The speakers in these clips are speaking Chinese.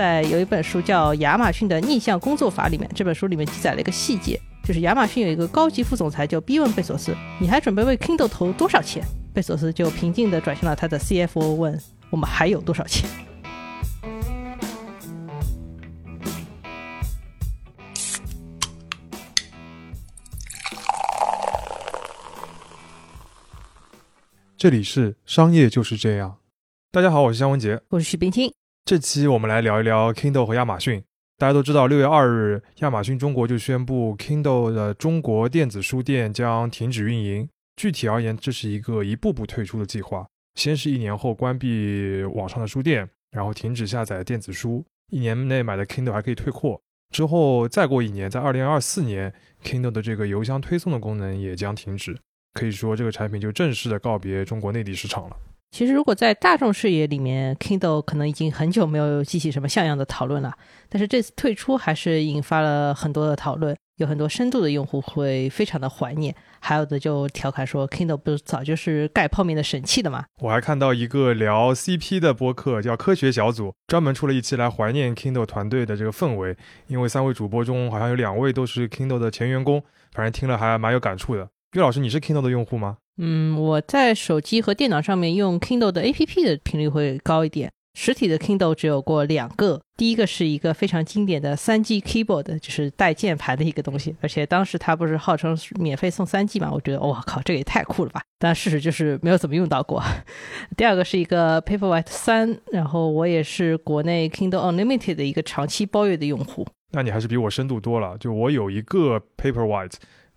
在有一本书叫《亚马逊的逆向工作法》里面，这本书里面记载了一个细节，就是亚马逊有一个高级副总裁就逼问贝索斯：“你还准备为 Kindle 投多少钱？”贝索斯就平静地转向了他的 CFO，问：“我们还有多少钱？”这里是商业就是这样。大家好，我是姜文杰，我是许冰清。这期我们来聊一聊 Kindle 和亚马逊。大家都知道，六月二日，亚马逊中国就宣布 Kindle 的中国电子书店将停止运营。具体而言，这是一个一步步退出的计划。先是一年后关闭网上的书店，然后停止下载电子书，一年内买的 Kindle 还可以退货。之后再过一年，在二零二四年，Kindle 的这个邮箱推送的功能也将停止。可以说，这个产品就正式的告别中国内地市场了。其实，如果在大众视野里面，Kindle 可能已经很久没有激起什么像样的讨论了。但是这次退出还是引发了很多的讨论，有很多深度的用户会非常的怀念，还有的就调侃说，Kindle 不是早就是盖泡面的神器的吗？我还看到一个聊 CP 的播客，叫科学小组，专门出了一期来怀念 Kindle 团队的这个氛围，因为三位主播中好像有两位都是 Kindle 的前员工，反正听了还蛮有感触的。于老师，你是 Kindle 的用户吗？嗯，我在手机和电脑上面用 Kindle 的 APP 的频率会高一点。实体的 Kindle 只有过两个，第一个是一个非常经典的三 G Keyboard，就是带键盘的一个东西，而且当时它不是号称免费送三 G 嘛？我觉得，哇靠，这个也太酷了吧！但事实就是没有怎么用到过。第二个是一个 Paperwhite 三，然后我也是国内 Kindle Unlimited 的一个长期包月的用户。那你还是比我深度多了。就我有一个 Paperwhite，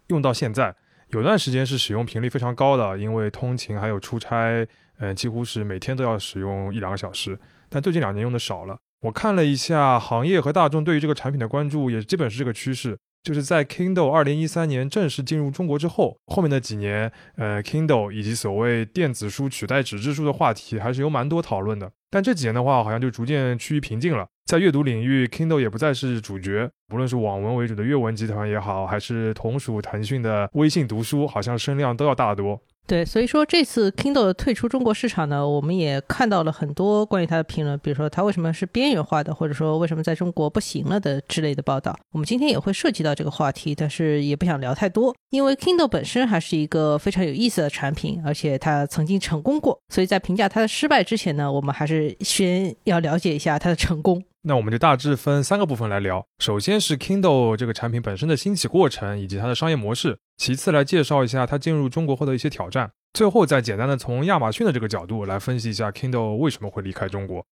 用到现在。有段时间是使用频率非常高的，因为通勤还有出差，嗯，几乎是每天都要使用一两个小时。但最近两年用的少了。我看了一下行业和大众对于这个产品的关注，也基本是这个趋势。就是在 Kindle 二零一三年正式进入中国之后，后面的几年，呃，Kindle 以及所谓电子书取代纸质书的话题还是有蛮多讨论的。但这几年的话，好像就逐渐趋于平静了。在阅读领域，Kindle 也不再是主角，不论是网文为主的阅文集团也好，还是同属腾讯的微信读书，好像声量都要大得多。对，所以说这次 Kindle 退出中国市场呢，我们也看到了很多关于它的评论，比如说它为什么是边缘化的，或者说为什么在中国不行了的之类的报道。我们今天也会涉及到这个话题，但是也不想聊太多，因为 Kindle 本身还是一个非常有意思的产品，而且它曾经成功过，所以在评价它的失败之前呢，我们还是先要了解一下它的成功。那我们就大致分三个部分来聊。首先是 Kindle 这个产品本身的兴起过程以及它的商业模式。其次来介绍一下它进入中国后的一些挑战。最后再简单的从亚马逊的这个角度来分析一下 Kindle 为什么会离开中国。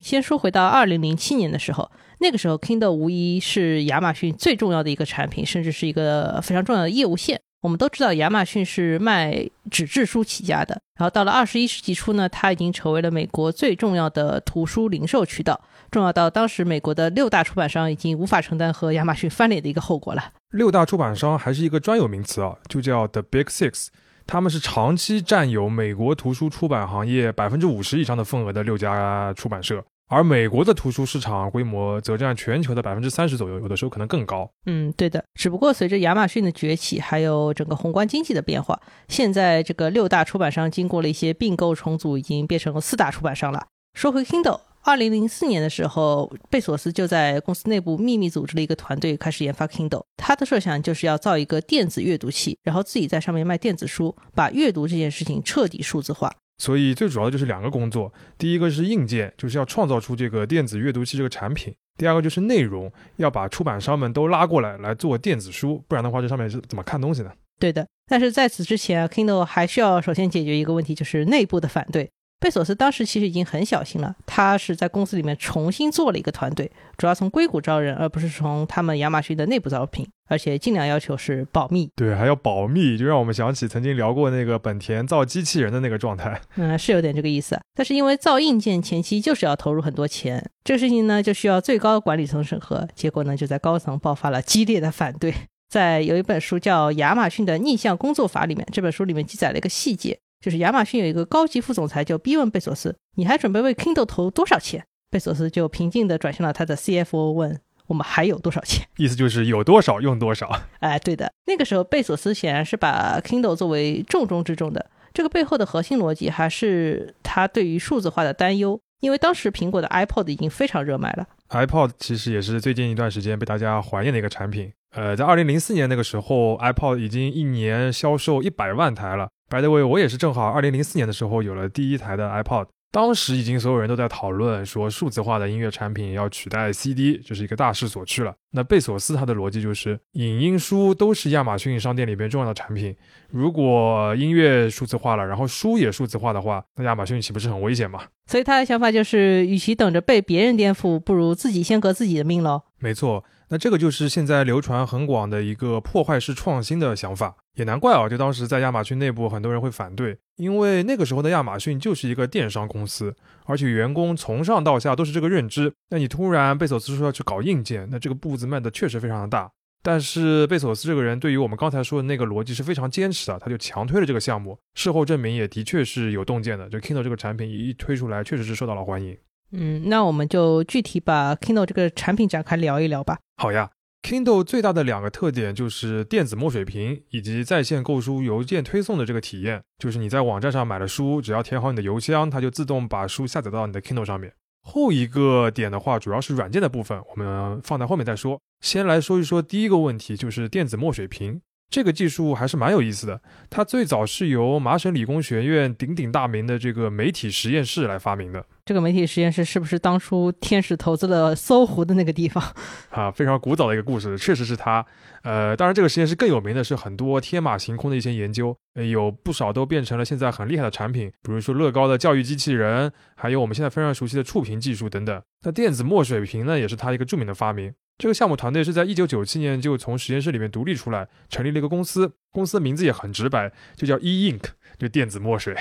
先说回到二零零七年的时候，那个时候 Kindle 无疑是亚马逊最重要的一个产品，甚至是一个非常重要的业务线。我们都知道亚马逊是卖纸质书起家的，然后到了二十一世纪初呢，它已经成为了美国最重要的图书零售渠道，重要到当时美国的六大出版商已经无法承担和亚马逊翻脸的一个后果了。六大出版商还是一个专有名词啊，就叫 The Big Six，他们是长期占有美国图书出版行业百分之五十以上的份额的六家出版社。而美国的图书市场规模则占全球的百分之三十左右，有的时候可能更高。嗯，对的。只不过随着亚马逊的崛起，还有整个宏观经济的变化，现在这个六大出版商经过了一些并购重组，已经变成了四大出版商了。说回 Kindle，二零零四年的时候，贝索斯就在公司内部秘密组织了一个团队，开始研发 Kindle。他的设想就是要造一个电子阅读器，然后自己在上面卖电子书，把阅读这件事情彻底数字化。所以最主要的就是两个工作，第一个是硬件，就是要创造出这个电子阅读器这个产品；第二个就是内容，要把出版商们都拉过来来做电子书，不然的话这上面是怎么看东西呢？对的，但是在此之前，Kindle 还需要首先解决一个问题，就是内部的反对。贝索斯当时其实已经很小心了，他是在公司里面重新做了一个团队，主要从硅谷招人，而不是从他们亚马逊的内部招聘，而且尽量要求是保密。对，还要保密，就让我们想起曾经聊过那个本田造机器人的那个状态。嗯，是有点这个意思。但是因为造硬件前期就是要投入很多钱，这个事情呢就需要最高管理层审核，结果呢就在高层爆发了激烈的反对。在有一本书叫《亚马逊的逆向工作法》里面，这本书里面记载了一个细节。就是亚马逊有一个高级副总裁就逼问贝索斯：“你还准备为 Kindle 投多少钱？”贝索斯就平静地转向了他的 CFO，问：“我们还有多少钱？”意思就是有多少用多少。哎，对的，那个时候贝索斯显然是把 Kindle 作为重中之重的。这个背后的核心逻辑还是他对于数字化的担忧。因为当时苹果的 iPod 已经非常热卖了。iPod 其实也是最近一段时间被大家怀念的一个产品。呃，在二零零四年那个时候，iPod 已经一年销售一百万台了。By the way，我也是正好二零零四年的时候有了第一台的 iPod。当时已经所有人都在讨论说，数字化的音乐产品要取代 CD，这是一个大势所趋了。那贝索斯他的逻辑就是，影音书都是亚马逊商店里边重要的产品。如果音乐数字化了，然后书也数字化的话，那亚马逊岂不是很危险吗？所以他的想法就是，与其等着被别人颠覆，不如自己先革自己的命喽。没错。那这个就是现在流传很广的一个破坏式创新的想法，也难怪啊！就当时在亚马逊内部，很多人会反对，因为那个时候的亚马逊就是一个电商公司，而且员工从上到下都是这个认知。那你突然贝索斯说要去搞硬件，那这个步子迈的确实非常的大。但是贝索斯这个人对于我们刚才说的那个逻辑是非常坚持的，他就强推了这个项目。事后证明也的确是有洞见的，就 Kindle 这个产品一推出来，确实是受到了欢迎。嗯，那我们就具体把 Kindle 这个产品展开聊一聊吧。好呀，Kindle 最大的两个特点就是电子墨水屏以及在线购书邮件推送的这个体验。就是你在网站上买了书，只要填好你的邮箱，它就自动把书下载到你的 Kindle 上面。后一个点的话，主要是软件的部分，我们放在后面再说。先来说一说第一个问题，就是电子墨水屏。这个技术还是蛮有意思的，它最早是由麻省理工学院鼎鼎大名的这个媒体实验室来发明的。这个媒体实验室是不是当初天使投资了搜狐的那个地方？啊，非常古早的一个故事，确实是它。呃，当然这个实验室更有名的是很多天马行空的一些研究，有不少都变成了现在很厉害的产品，比如说乐高的教育机器人，还有我们现在非常熟悉的触屏技术等等。那电子墨水屏呢，也是它一个著名的发明。这个项目团队是在一九九七年就从实验室里面独立出来，成立了一个公司。公司的名字也很直白，就叫 E Ink，就电子墨水。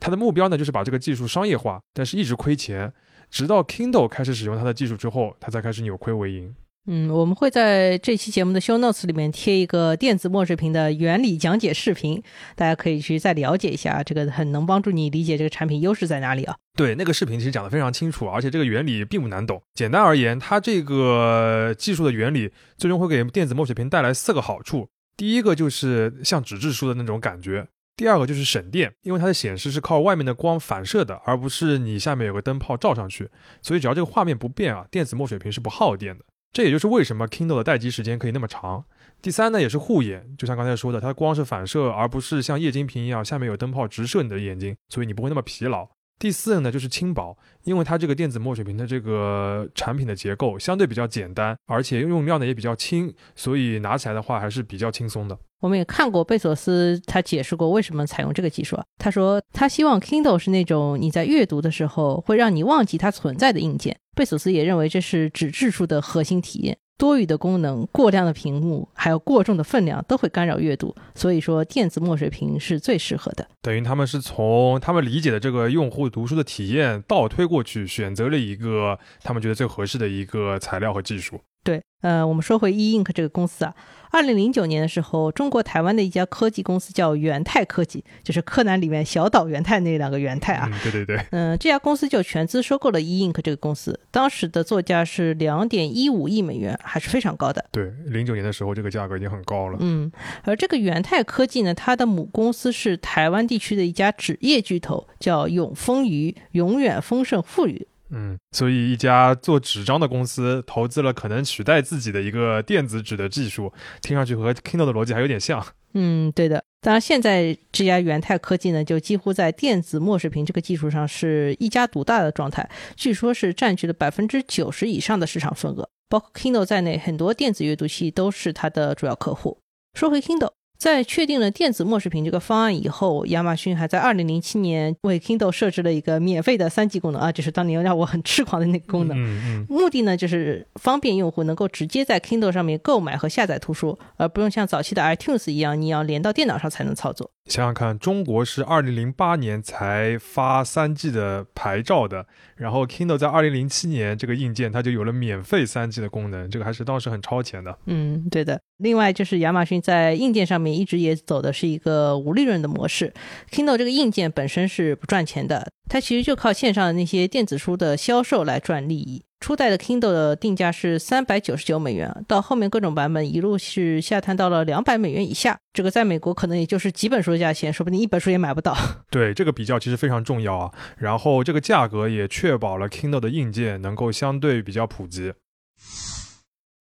它的目标呢，就是把这个技术商业化，但是一直亏钱。直到 Kindle 开始使用它的技术之后，它才开始扭亏为盈。嗯，我们会在这期节目的 show notes 里面贴一个电子墨水屏的原理讲解视频，大家可以去再了解一下，这个很能帮助你理解这个产品优势在哪里啊。对，那个视频其实讲的非常清楚，而且这个原理并不难懂。简单而言，它这个技术的原理最终会给电子墨水屏带来四个好处。第一个就是像纸质书的那种感觉，第二个就是省电，因为它的显示是靠外面的光反射的，而不是你下面有个灯泡照上去，所以只要这个画面不变啊，电子墨水屏是不耗电的。这也就是为什么 Kindle 的待机时间可以那么长。第三呢，也是护眼，就像刚才说的，它光是反射，而不是像液晶屏一样下面有灯泡直射你的眼睛，所以你不会那么疲劳。第四呢，就是轻薄，因为它这个电子墨水屏的这个产品的结构相对比较简单，而且用料呢也比较轻，所以拿起来的话还是比较轻松的。我们也看过贝索斯他解释过为什么采用这个技术，他说他希望 Kindle 是那种你在阅读的时候会让你忘记它存在的硬件。贝索斯也认为这是纸质书的核心体验。多余的功能、过量的屏幕，还有过重的分量，都会干扰阅读。所以说，电子墨水屏是最适合的。等于他们是从他们理解的这个用户读书的体验倒推过去，选择了一个他们觉得最合适的一个材料和技术。对，呃，我们说回 E Ink 这个公司啊。二零零九年的时候，中国台湾的一家科技公司叫元泰科技，就是柯南里面小岛元太那两个元泰啊。对对对。嗯，这家公司就全资收购了 E Ink 这个公司，当时的作价是两点一五亿美元，还是非常高的。对，零九年的时候这个价格已经很高了。嗯，而这个元泰科技呢，它的母公司是台湾地区的一家纸业巨头，叫永丰余，永远丰盛富裕。嗯，所以一家做纸张的公司投资了可能取代自己的一个电子纸的技术，听上去和 Kindle 的逻辑还有点像。嗯，对的。当然，现在这家元泰科技呢，就几乎在电子墨水屏这个技术上是一家独大的状态，据说是占据了百分之九十以上的市场份额，包括 Kindle 在内，很多电子阅读器都是它的主要客户。说回 Kindle。在确定了电子墨水屏这个方案以后，亚马逊还在2007年为 Kindle 设置了一个免费的三 G 功能啊，就是当年让我很痴狂的那个功能。嗯嗯。目的呢，就是方便用户能够直接在 Kindle 上面购买和下载图书，而不用像早期的 iTunes 一样，你要连到电脑上才能操作。想想看，中国是二零零八年才发三 G 的牌照的，然后 Kindle 在二零零七年这个硬件它就有了免费三 G 的功能，这个还是当时很超前的。嗯，对的。另外就是亚马逊在硬件上面一直也走的是一个无利润的模式。Kindle 这个硬件本身是不赚钱的，它其实就靠线上的那些电子书的销售来赚利益。初代的 Kindle 的定价是三百九十九美元，到后面各种版本一路是下探到了两百美元以下。这个在美国可能也就是几本书的价钱，说不定一本书也买不到。对，这个比较其实非常重要啊。然后这个价格也确保了 Kindle 的硬件能够相对比较普及。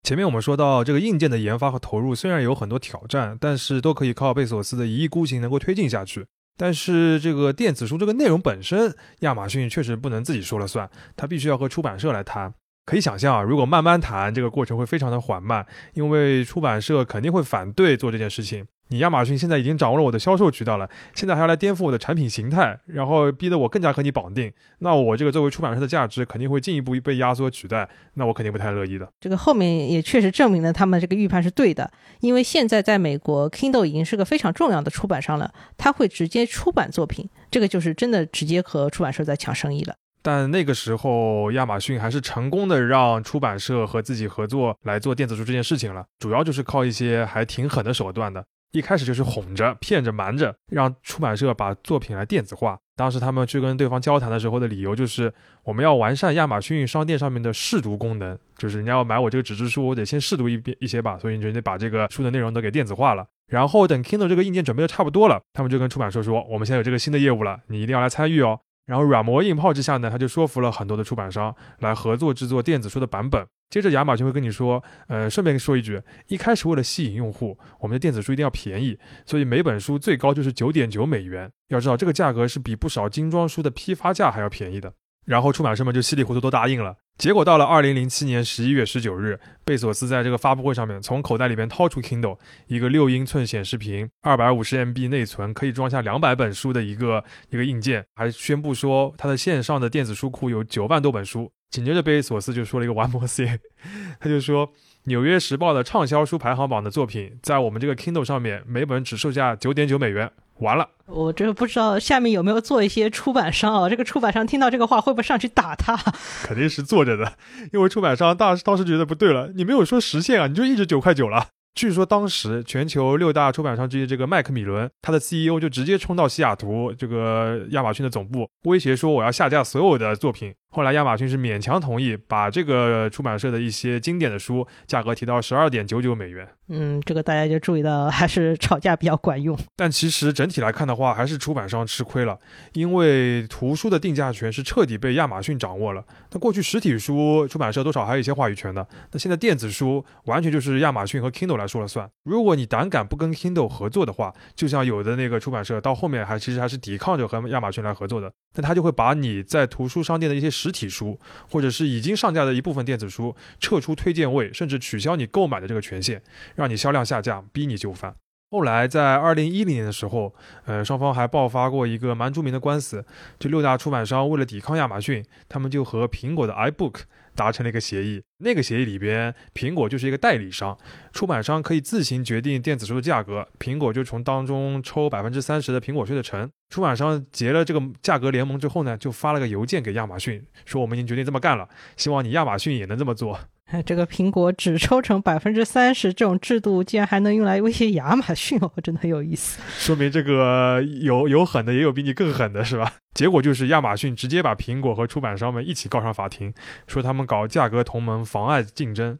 前面我们说到，这个硬件的研发和投入虽然有很多挑战，但是都可以靠贝索斯的一意孤行能够推进下去。但是这个电子书这个内容本身，亚马逊确实不能自己说了算，它必须要和出版社来谈。可以想象啊，如果慢慢谈，这个过程会非常的缓慢，因为出版社肯定会反对做这件事情。你亚马逊现在已经掌握了我的销售渠道了，现在还要来颠覆我的产品形态，然后逼得我更加和你绑定，那我这个作为出版社的价值肯定会进一步被压缩取代，那我肯定不太乐意的。这个后面也确实证明了他们这个预判是对的，因为现在在美国，Kindle 已经是个非常重要的出版商了，他会直接出版作品，这个就是真的直接和出版社在抢生意了。但那个时候，亚马逊还是成功的让出版社和自己合作来做电子书这件事情了，主要就是靠一些还挺狠的手段的。一开始就是哄着、骗着、瞒着，让出版社把作品来电子化。当时他们去跟对方交谈的时候的理由就是，我们要完善亚马逊商店上面的试读功能，就是人家要买我这个纸质书，我得先试读一遍一些吧，所以你就得把这个书的内容都给电子化了。然后等 Kindle 这个硬件准备的差不多了，他们就跟出版社说，我们现在有这个新的业务了，你一定要来参与哦。然后软磨硬泡之下呢，他就说服了很多的出版商来合作制作电子书的版本。接着亚马逊会跟你说，呃，顺便说一句，一开始为了吸引用户，我们的电子书一定要便宜，所以每本书最高就是九点九美元。要知道这个价格是比不少精装书的批发价还要便宜的。然后出版社们就稀里糊涂都答应了。结果到了二零零七年十一月十九日，贝索斯在这个发布会上面从口袋里面掏出 Kindle，一个六英寸显示屏、二百五十 MB 内存，可以装下两百本书的一个一个硬件，还宣布说他的线上的电子书库有九万多本书。紧接着贝索斯就说了一个 One more thing，他就说《纽约时报》的畅销书排行榜的作品在我们这个 Kindle 上面每本只售价九点九美元。完了，我这个不知道下面有没有做一些出版商啊？这个出版商听到这个话会不会上去打他？肯定是坐着的，因为出版商当当时觉得不对了，你没有说实现啊，你就一直九块九了。据说当时全球六大出版商之一这个麦克米伦，他的 CEO 就直接冲到西雅图这个亚马逊的总部，威胁说我要下架所有的作品。后来亚马逊是勉强同意把这个出版社的一些经典的书价格提到十二点九九美元。嗯，这个大家就注意到，还是 吵架比较管用。但其实整体来看的话，还是出版商吃亏了，因为图书的定价权是彻底被亚马逊掌握了。那过去实体书出版社多少还有一些话语权的，那现在电子书完全就是亚马逊和 Kindle 来说了算。如果你胆敢不跟 Kindle 合作的话，就像有的那个出版社到后面还其实还是抵抗着和亚马逊来合作的，那他就会把你在图书商店的一些。实体书，或者是已经上架的一部分电子书，撤出推荐位，甚至取消你购买的这个权限，让你销量下降，逼你就范。后来在二零一零年的时候，呃，双方还爆发过一个蛮著名的官司，这六大出版商为了抵抗亚马逊，他们就和苹果的 iBook。达成了一个协议，那个协议里边，苹果就是一个代理商，出版商可以自行决定电子书的价格，苹果就从当中抽百分之三十的苹果税的成。出版商结了这个价格联盟之后呢，就发了个邮件给亚马逊，说我们已经决定这么干了，希望你亚马逊也能这么做。这个苹果只抽成百分之三十这种制度，竟然还能用来威胁亚马逊哦，真的很有意思。说明这个有有狠的，也有比你更狠的，是吧？结果就是亚马逊直接把苹果和出版商们一起告上法庭，说他们搞价格同盟，妨碍竞争。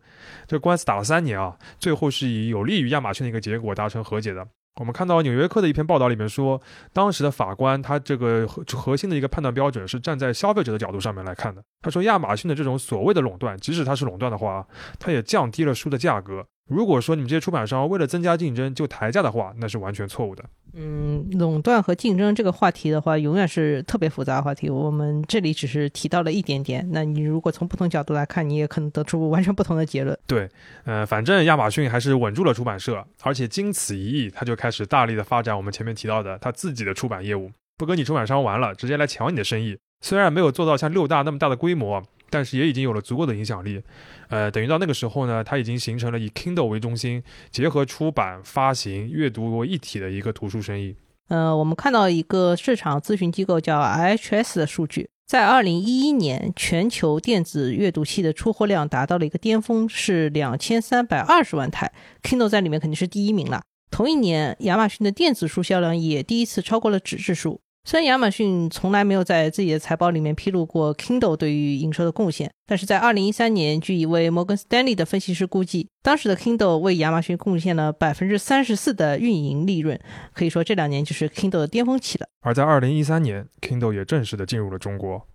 这官司打了三年啊，最后是以有利于亚马逊的一个结果达成和解的。我们看到《纽约客》的一篇报道里面说，当时的法官他这个核核心的一个判断标准是站在消费者的角度上面来看的。他说，亚马逊的这种所谓的垄断，即使它是垄断的话，它也降低了书的价格。如果说你们这些出版商为了增加竞争就抬价的话，那是完全错误的。嗯，垄断和竞争这个话题的话，永远是特别复杂的话题。我们这里只是提到了一点点。那你如果从不同角度来看，你也可能得出完全不同的结论。对，呃，反正亚马逊还是稳住了出版社，而且经此一役，他就开始大力的发展我们前面提到的他自己的出版业务，不跟你出版商玩了，直接来抢你的生意。虽然没有做到像六大那么大的规模。但是也已经有了足够的影响力，呃，等于到那个时候呢，它已经形成了以 Kindle 为中心，结合出版、发行、阅读为一体的一个图书生意。呃，我们看到一个市场咨询机构叫 IHS 的数据，在二零一一年，全球电子阅读器的出货量达到了一个巅峰，是两千三百二十万台，Kindle 在里面肯定是第一名了。同一年，亚马逊的电子书销量也第一次超过了纸质书。虽然亚马逊从来没有在自己的财报里面披露过 Kindle 对于营收的贡献，但是在二零一三年，据一位摩根斯丹利的分析师估计，当时的 Kindle 为亚马逊贡献了百分之三十四的运营利润。可以说，这两年就是 Kindle 的巅峰期了。而在二零一三年，Kindle 也正式的进入了中国。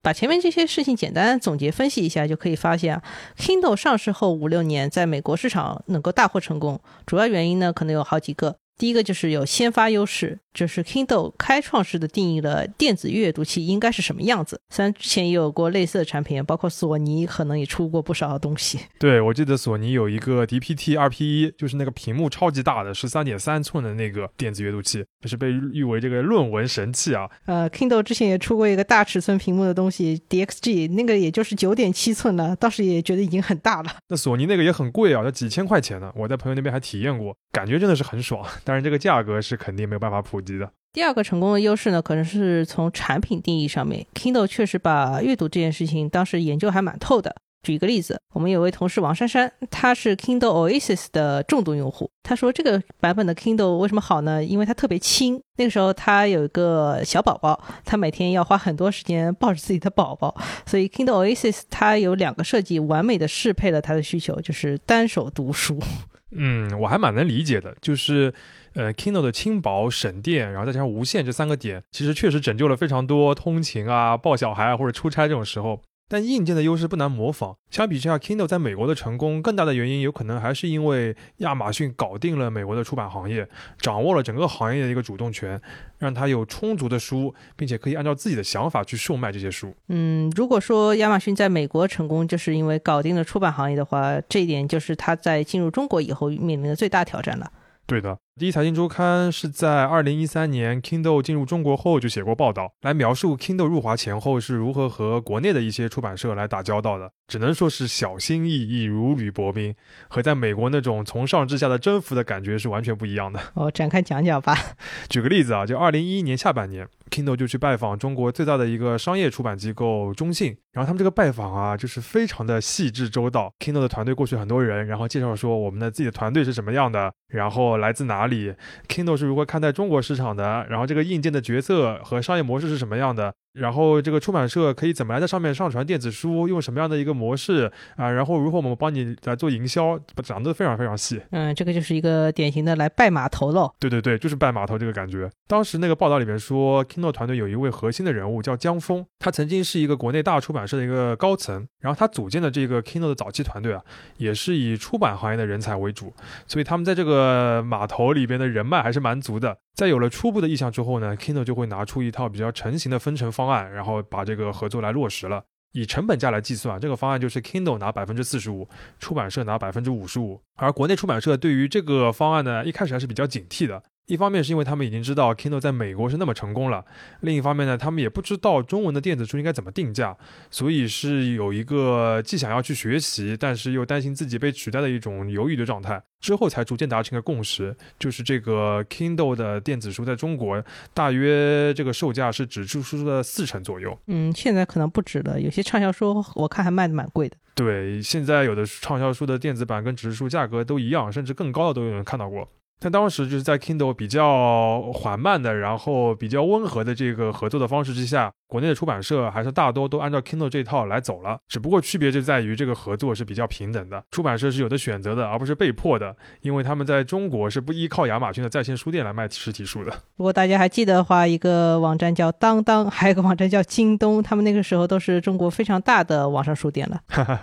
把前面这些事情简单总结分析一下，就可以发现啊，Kindle 上市后五六年在美国市场能够大获成功，主要原因呢可能有好几个。第一个就是有先发优势，就是 Kindle 开创式的定义了电子阅读器应该是什么样子。虽然之前也有过类似的产品，包括索尼可能也出过不少的东西。对，我记得索尼有一个 DPT 二 P 一，就是那个屏幕超级大的，十三点三寸的那个电子阅读器，就是被誉为这个论文神器啊。呃，Kindle 之前也出过一个大尺寸屏幕的东西，DXG，那个也就是九点七寸了，当时也觉得已经很大了。那索尼那个也很贵啊，要几千块钱呢。我在朋友那边还体验过，感觉真的是很爽。但是这个价格是肯定没有办法普及的。第二个成功的优势呢，可能是从产品定义上面，Kindle 确实把阅读这件事情当时研究还蛮透的。举一个例子，我们有位同事王珊珊，她是 Kindle Oasis 的重度用户。她说这个版本的 Kindle 为什么好呢？因为它特别轻。那个时候她有一个小宝宝，她每天要花很多时间抱着自己的宝宝，所以 Kindle Oasis 它有两个设计，完美的适配了她的需求，就是单手读书。嗯，我还蛮能理解的，就是，呃，Kindle 的轻薄、省电，然后再加上无线这三个点，其实确实拯救了非常多通勤啊、抱小孩啊或者出差这种时候。但硬件的优势不难模仿。相比之下，Kindle 在美国的成功更大的原因，有可能还是因为亚马逊搞定了美国的出版行业，掌握了整个行业的一个主动权，让它有充足的书，并且可以按照自己的想法去售卖这些书。嗯，如果说亚马逊在美国成功，就是因为搞定了出版行业的话，这一点就是它在进入中国以后面临的最大挑战了。对的。第一财经周刊是在二零一三年 Kindle 进入中国后就写过报道，来描述 Kindle 入华前后是如何和国内的一些出版社来打交道的。只能说是小心翼翼，如履薄冰，和在美国那种从上至下的征服的感觉是完全不一样的。哦，展开讲讲吧。举个例子啊，就二零一一年下半年，Kindle 就去拜访中国最大的一个商业出版机构中信，然后他们这个拜访啊，就是非常的细致周到。Kindle 的团队过去很多人，然后介绍说我们的自己的团队是什么样的，然后来自哪里，Kindle 是如何看待中国市场的，然后这个硬件的角色和商业模式是什么样的。然后这个出版社可以怎么来在上面上传电子书，用什么样的一个模式啊？然后如何我们帮你来做营销，讲的非常非常细。嗯，这个就是一个典型的来拜码头喽。对对对，就是拜码头这个感觉。当时那个报道里面说，Kindle 团队有一位核心的人物叫江峰，他曾经是一个国内大出版社的一个高层，然后他组建的这个 Kindle 的早期团队啊，也是以出版行业的人才为主，所以他们在这个码头里边的人脉还是蛮足的。在有了初步的意向之后呢，Kindle 就会拿出一套比较成型的分成方案，然后把这个合作来落实了。以成本价来计算，这个方案就是 Kindle 拿百分之四十五，出版社拿百分之五十五。而国内出版社对于这个方案呢，一开始还是比较警惕的。一方面是因为他们已经知道 Kindle 在美国是那么成功了，另一方面呢，他们也不知道中文的电子书应该怎么定价，所以是有一个既想要去学习，但是又担心自己被取代的一种犹豫的状态。之后才逐渐达成一个共识，就是这个 Kindle 的电子书在中国大约这个售价是纸质书的四成左右。嗯，现在可能不止了，有些畅销书我看还卖的蛮贵的。对，现在有的畅销书的电子版跟纸质书价格都一样，甚至更高的都有人看到过。但当时就是在 Kindle 比较缓慢的，然后比较温和的这个合作的方式之下，国内的出版社还是大多都按照 Kindle 这套来走了。只不过区别就在于这个合作是比较平等的，出版社是有的选择的，而不是被迫的，因为他们在中国是不依靠亚马逊的在线书店来卖实体书的。如果大家还记得的话，一个网站叫当当，还有一个网站叫京东，他们那个时候都是中国非常大的网上书店了。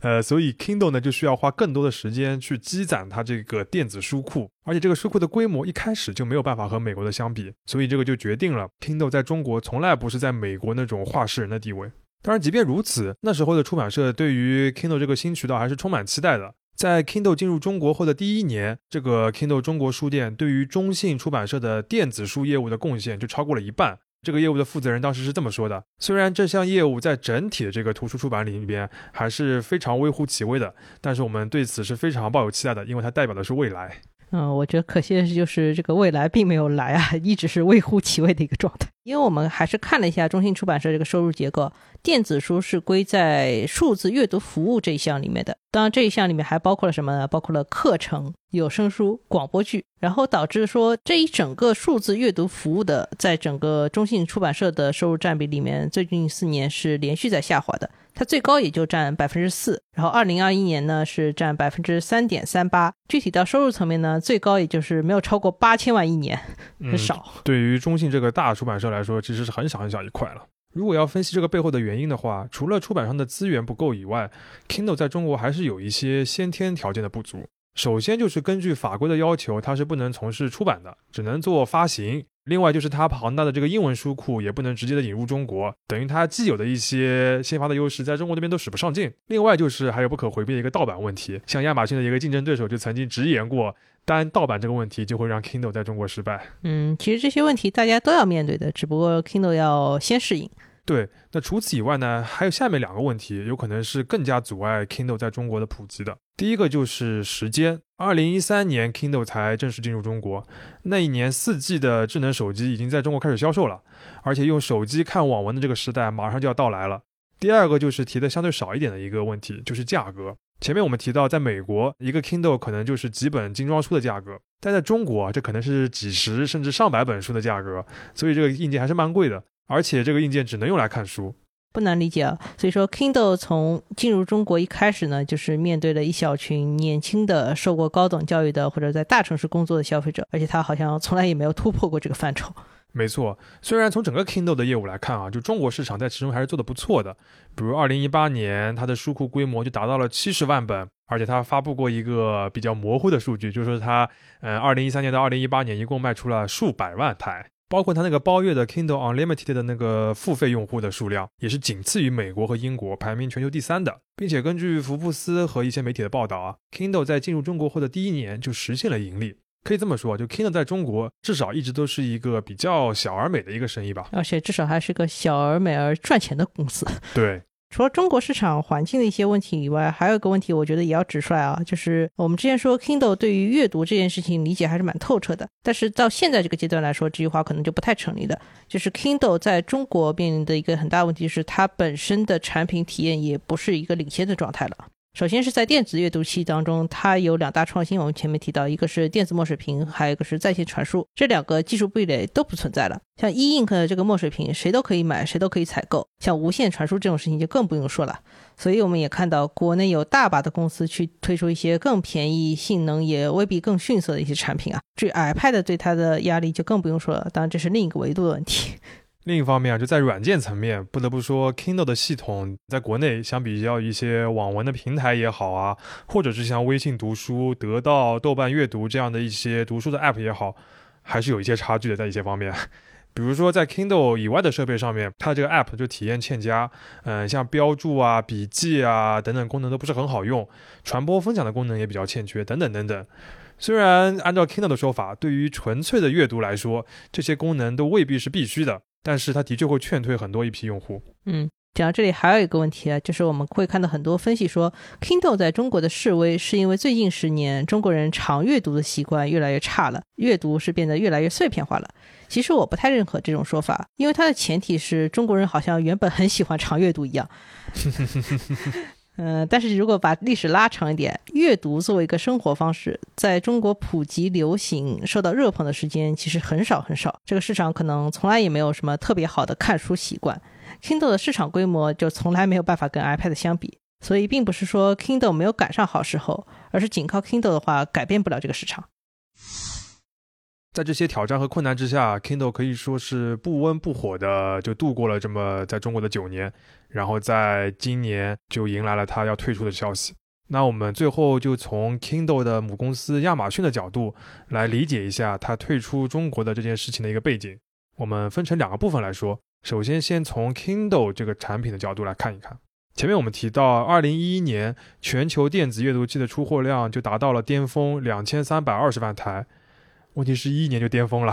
呃，所以 Kindle 呢就需要花更多的时间去积攒它这个电子书库，而且这个书库的规模一开始就没有办法和美国的相比，所以这个就决定了 Kindle 在中国从来不是在美国那种话事人的地位。当然，即便如此，那时候的出版社对于 Kindle 这个新渠道还是充满期待的。在 Kindle 进入中国后的第一年，这个 Kindle 中国书店对于中信出版社的电子书业务的贡献就超过了一半。这个业务的负责人当时是这么说的：虽然这项业务在整体的这个图书出版里边还是非常微乎其微的，但是我们对此是非常抱有期待的，因为它代表的是未来。嗯，我觉得可惜的是，就是这个未来并没有来啊，一直是微乎其微的一个状态。因为我们还是看了一下中信出版社这个收入结构，电子书是归在数字阅读服务这一项里面的。当然，这一项里面还包括了什么呢？包括了课程、有声书、广播剧，然后导致说这一整个数字阅读服务的，在整个中信出版社的收入占比里面，最近四年是连续在下滑的。它最高也就占百分之四，然后二零二一年呢是占百分之三点三八。具体到收入层面呢，最高也就是没有超过八千万一年，很少。对于中信这个大出版社来说，其实是很小很小一块了。如果要分析这个背后的原因的话，除了出版商的资源不够以外，Kindle 在中国还是有一些先天条件的不足。首先就是根据法规的要求，它是不能从事出版的，只能做发行。另外就是它庞大的这个英文书库也不能直接的引入中国，等于它既有的一些先发的优势在中国那边都使不上劲。另外就是还有不可回避的一个盗版问题，像亚马逊的一个竞争对手就曾经直言过，单盗版这个问题就会让 Kindle 在中国失败。嗯，其实这些问题大家都要面对的，只不过 Kindle 要先适应。对，那除此以外呢，还有下面两个问题，有可能是更加阻碍 Kindle 在中国的普及的。第一个就是时间，二零一三年 Kindle 才正式进入中国，那一年四 G 的智能手机已经在中国开始销售了，而且用手机看网文的这个时代马上就要到来了。第二个就是提的相对少一点的一个问题，就是价格。前面我们提到，在美国一个 Kindle 可能就是几本精装书的价格，但在中国这可能是几十甚至上百本书的价格，所以这个硬件还是蛮贵的。而且这个硬件只能用来看书，不难理解啊。所以说，Kindle 从进入中国一开始呢，就是面对了一小群年轻的、受过高等教育的或者在大城市工作的消费者，而且它好像从来也没有突破过这个范畴。没错，虽然从整个 Kindle 的业务来看啊，就中国市场在其中还是做得不错的。比如二零一八年，它的书库规模就达到了七十万本，而且它发布过一个比较模糊的数据，就是说它，嗯，二零一三年到二零一八年一共卖出了数百万台。包括它那个包月的 Kindle Unlimited 的那个付费用户的数量，也是仅次于美国和英国，排名全球第三的。并且根据福布斯和一些媒体的报道啊，Kindle 在进入中国后的第一年就实现了盈利。可以这么说，就 Kindle 在中国至少一直都是一个比较小而美的一个生意吧。而且至少还是个小而美而赚钱的公司。对。除了中国市场环境的一些问题以外，还有一个问题，我觉得也要指出来啊，就是我们之前说 Kindle 对于阅读这件事情理解还是蛮透彻的，但是到现在这个阶段来说，这句话可能就不太成立的。就是 Kindle 在中国面临的一个很大问题是，它本身的产品体验也不是一个领先的状态了。首先是在电子阅读器当中，它有两大创新。我们前面提到，一个是电子墨水屏，还有一个是在线传输，这两个技术壁垒都不存在了。像 e ink 的这个墨水屏，谁都可以买，谁都可以采购。像无线传输这种事情就更不用说了。所以我们也看到，国内有大把的公司去推出一些更便宜、性能也未必更逊色的一些产品啊。至于 iPad 对它的压力就更不用说了。当然，这是另一个维度的问题。另一方面啊，就在软件层面，不得不说，Kindle 的系统在国内相比较一些网文的平台也好啊，或者是像微信读书、得到、豆瓣阅读这样的一些读书的 App 也好，还是有一些差距的，在一些方面。比如说在 Kindle 以外的设备上面，它这个 App 就体验欠佳，嗯，像标注啊、笔记啊等等功能都不是很好用，传播分享的功能也比较欠缺，等等等等。虽然按照 Kindle 的说法，对于纯粹的阅读来说，这些功能都未必是必须的。但是它的确会劝退很多一批用户。嗯，讲到这里还有一个问题啊，就是我们会看到很多分析说，Kindle 在中国的示威是因为最近十年中国人常阅读的习惯越来越差了，阅读是变得越来越碎片化了。其实我不太认可这种说法，因为它的前提是中国人好像原本很喜欢长阅读一样。嗯，但是如果把历史拉长一点，阅读作为一个生活方式，在中国普及流行、受到热捧的时间其实很少很少。这个市场可能从来也没有什么特别好的看书习惯，Kindle 的市场规模就从来没有办法跟 iPad 相比。所以并不是说 Kindle 没有赶上好时候，而是仅靠 Kindle 的话改变不了这个市场。在这些挑战和困难之下，Kindle 可以说是不温不火的就度过了这么在中国的九年，然后在今年就迎来了它要退出的消息。那我们最后就从 Kindle 的母公司亚马逊的角度来理解一下它退出中国的这件事情的一个背景。我们分成两个部分来说，首先先从 Kindle 这个产品的角度来看一看。前面我们提到，二零一一年全球电子阅读器的出货量就达到了巅峰两千三百二十万台。问题是一一年就巅峰了，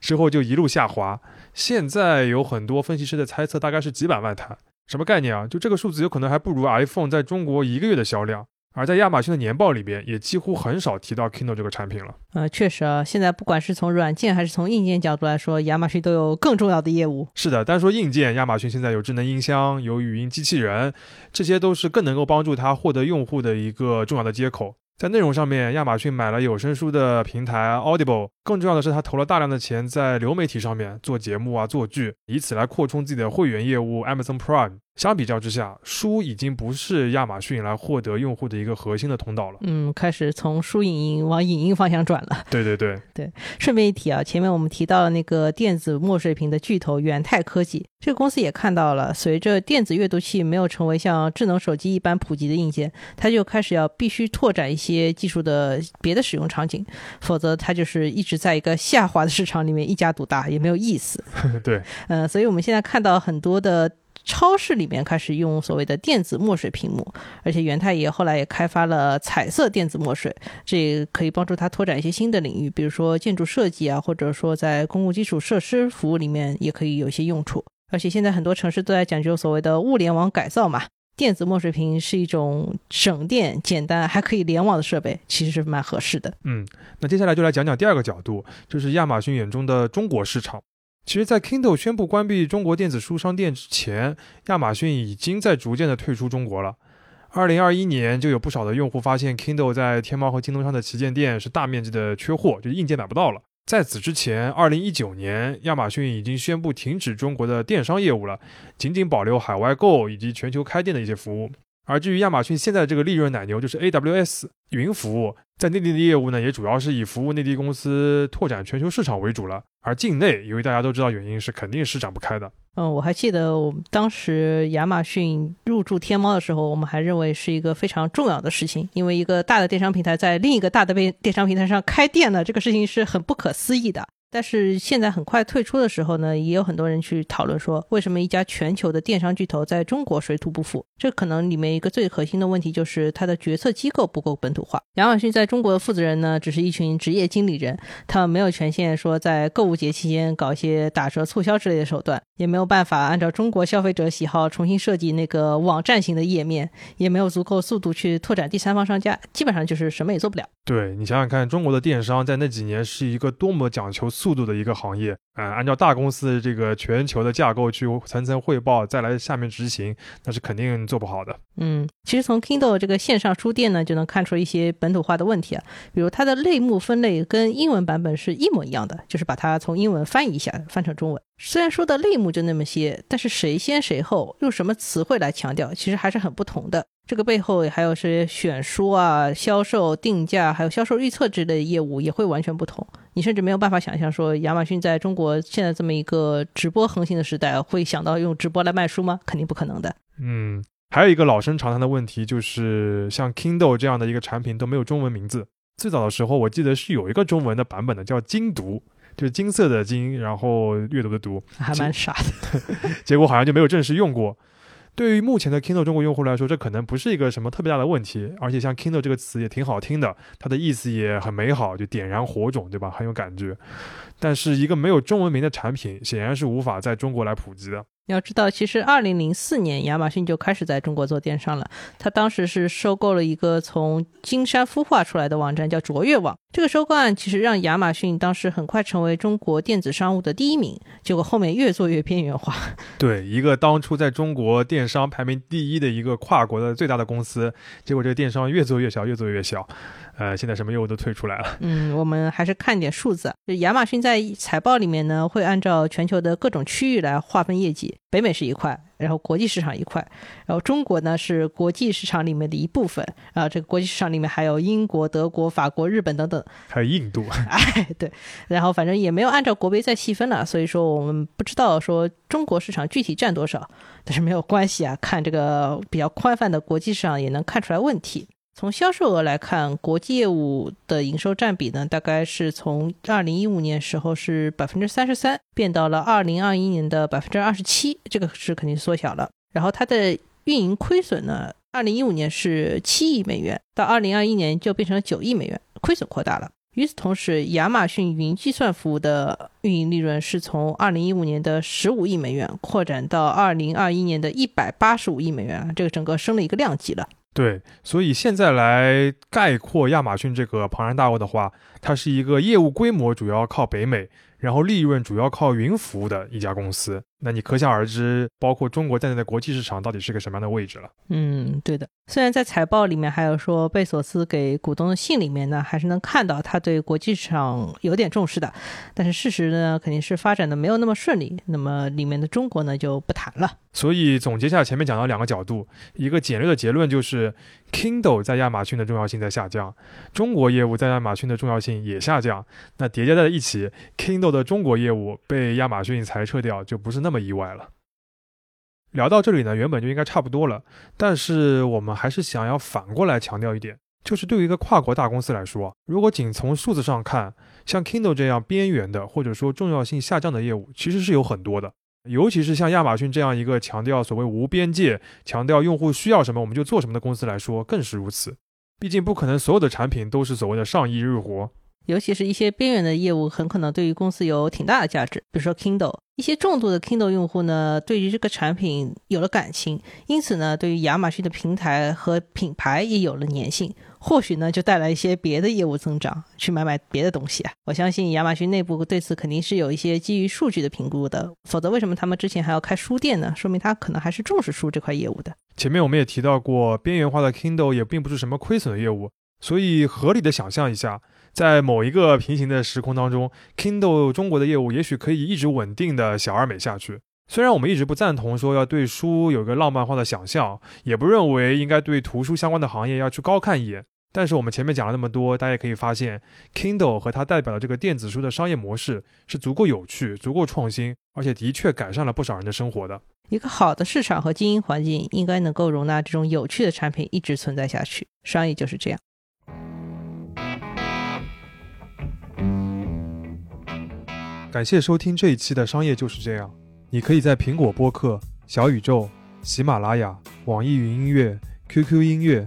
之后就一路下滑。现在有很多分析师的猜测，大概是几百万台。什么概念啊？就这个数字有可能还不如 iPhone 在中国一个月的销量。而在亚马逊的年报里边，也几乎很少提到 Kindle 这个产品了。呃，确实啊，现在不管是从软件还是从硬件角度来说，亚马逊都有更重要的业务。是的，单说硬件，亚马逊现在有智能音箱，有语音机器人，这些都是更能够帮助它获得用户的一个重要的接口。在内容上面，亚马逊买了有声书的平台 Audible，更重要的是，他投了大量的钱在流媒体上面做节目啊、做剧，以此来扩充自己的会员业务 Amazon Prime。相比较之下，书已经不是亚马逊来获得用户的一个核心的通道了。嗯，开始从书影音往影音方向转了。对对对 对。顺便一提啊，前面我们提到了那个电子墨水屏的巨头元泰科技，这个公司也看到了，随着电子阅读器没有成为像智能手机一般普及的硬件，它就开始要必须拓展一些技术的别的使用场景，否则它就是一直在一个下滑的市场里面一家独大，也没有意思。对。嗯，所以我们现在看到很多的。超市里面开始用所谓的电子墨水屏幕，而且元太也后来也开发了彩色电子墨水，这可以帮助他拓展一些新的领域，比如说建筑设计啊，或者说在公共基础设施服务里面也可以有一些用处。而且现在很多城市都在讲究所谓的物联网改造嘛，电子墨水屏是一种省电、简单还可以联网的设备，其实是蛮合适的。嗯，那接下来就来讲讲第二个角度，就是亚马逊眼中的中国市场。其实，在 Kindle 宣布关闭中国电子书商店之前，亚马逊已经在逐渐的退出中国了。二零二一年，就有不少的用户发现 Kindle 在天猫和京东上的旗舰店是大面积的缺货，就硬件买不到了。在此之前，二零一九年，亚马逊已经宣布停止中国的电商业务了，仅仅保留海外购以及全球开店的一些服务。而至于亚马逊现在的这个利润奶牛，就是 AWS 云服务，在内地的业务呢，也主要是以服务内地公司拓展全球市场为主了。而境内，由于大家都知道原因是肯定是展不开的。嗯，我还记得我们当时亚马逊入驻天猫的时候，我们还认为是一个非常重要的事情，因为一个大的电商平台在另一个大的电电商平台上开店呢，这个事情是很不可思议的。但是现在很快退出的时候呢，也有很多人去讨论说，为什么一家全球的电商巨头在中国水土不服？这可能里面一个最核心的问题就是它的决策机构不够本土化。亚马逊在中国的负责人呢，只是一群职业经理人，他们没有权限说在购物节期间搞一些打折促销之类的手段，也没有办法按照中国消费者喜好重新设计那个网站型的页面，也没有足够速度去拓展第三方商家，基本上就是什么也做不了。对你想想看，中国的电商在那几年是一个多么讲求。速度的一个行业，嗯，按照大公司这个全球的架构去层层汇报，再来下面执行，那是肯定做不好的。嗯，其实从 Kindle 这个线上书店呢，就能看出一些本土化的问题啊，比如它的类目分类跟英文版本是一模一样的，就是把它从英文翻译一下，翻成中文。虽然说的类目就那么些，但是谁先谁后，用什么词汇来强调，其实还是很不同的。这个背后还有是选书啊、销售定价，还有销售预测之类的业务也会完全不同。你甚至没有办法想象说，亚马逊在中国现在这么一个直播横行的时代，会想到用直播来卖书吗？肯定不可能的。嗯，还有一个老生常谈的问题，就是像 Kindle 这样的一个产品都没有中文名字。最早的时候，我记得是有一个中文的版本的，叫“精读”。就是金色的金，然后阅读的读，还蛮傻的。结果好像就没有正式用过。对于目前的 Kindle 中国用户来说，这可能不是一个什么特别大的问题。而且像 Kindle 这个词也挺好听的，它的意思也很美好，就点燃火种，对吧？很有感觉。但是一个没有中文名的产品，显然是无法在中国来普及的。要知道，其实二零零四年亚马逊就开始在中国做电商了。他当时是收购了一个从金山孵化出来的网站，叫卓越网。这个收购案其实让亚马逊当时很快成为中国电子商务的第一名。结果后面越做越边缘化。对，一个当初在中国电商排名第一的一个跨国的最大的公司，结果这个电商越做越小，越做越小。呃，现在什么业务都退出来了。嗯，我们还是看点数字。就亚马逊在财报里面呢，会按照全球的各种区域来划分业绩。北美是一块，然后国际市场一块，然后中国呢是国际市场里面的一部分。啊，这个国际市场里面还有英国、德国、法国、日本等等，还有印度。哎，对。然后反正也没有按照国别再细分了，所以说我们不知道说中国市场具体占多少，但是没有关系啊，看这个比较宽泛的国际市场也能看出来问题。从销售额来看，国际业务的营收占比呢，大概是从二零一五年时候是百分之三十三，变到了二零二一年的百分之二十七，这个是肯定缩小了。然后它的运营亏损呢，二零一五年是七亿美元，到二零二一年就变成了九亿美元，亏损扩大了。与此同时，亚马逊云计算服务的运营利润是从二零一五年的十五亿美元扩展到二零二一年的一百八十五亿美元，这个整个升了一个量级了。对，所以现在来概括亚马逊这个庞然大物的话，它是一个业务规模主要靠北美。然后利润主要靠云服务的一家公司，那你可想而知，包括中国在内的国际市场到底是个什么样的位置了。嗯，对的。虽然在财报里面还有说贝索斯给股东的信里面呢，还是能看到他对国际市场有点重视的，但是事实呢，肯定是发展的没有那么顺利。那么里面的中国呢，就不谈了。所以总结下前面讲到两个角度，一个简略的结论就是。Kindle 在亚马逊的重要性在下降，中国业务在亚马逊的重要性也下降。那叠加在一起，Kindle 的中国业务被亚马逊裁撤掉，就不是那么意外了。聊到这里呢，原本就应该差不多了，但是我们还是想要反过来强调一点，就是对于一个跨国大公司来说，如果仅从数字上看，像 Kindle 这样边缘的或者说重要性下降的业务，其实是有很多的。尤其是像亚马逊这样一个强调所谓无边界、强调用户需要什么我们就做什么的公司来说，更是如此。毕竟不可能所有的产品都是所谓的上亿日活，尤其是一些边缘的业务，很可能对于公司有挺大的价值。比如说 Kindle，一些重度的 Kindle 用户呢，对于这个产品有了感情，因此呢，对于亚马逊的平台和品牌也有了粘性。或许呢，就带来一些别的业务增长，去买买别的东西啊！我相信亚马逊内部对此肯定是有一些基于数据的评估的，否则为什么他们之前还要开书店呢？说明他可能还是重视书这块业务的。前面我们也提到过，边缘化的 Kindle 也并不是什么亏损的业务，所以合理的想象一下，在某一个平行的时空当中，Kindle 中国的业务也许可以一直稳定的小而美下去。虽然我们一直不赞同说要对书有个浪漫化的想象，也不认为应该对图书相关的行业要去高看一眼，但是我们前面讲了那么多，大家可以发现，Kindle 和它代表的这个电子书的商业模式是足够有趣、足够创新，而且的确改善了不少人的生活的。一个好的市场和经营环境应该能够容纳这种有趣的产品一直存在下去。商业就是这样。感谢收听这一期的商业就是这样。你可以在苹果播客、小宇宙、喜马拉雅、网易云音乐、QQ 音乐、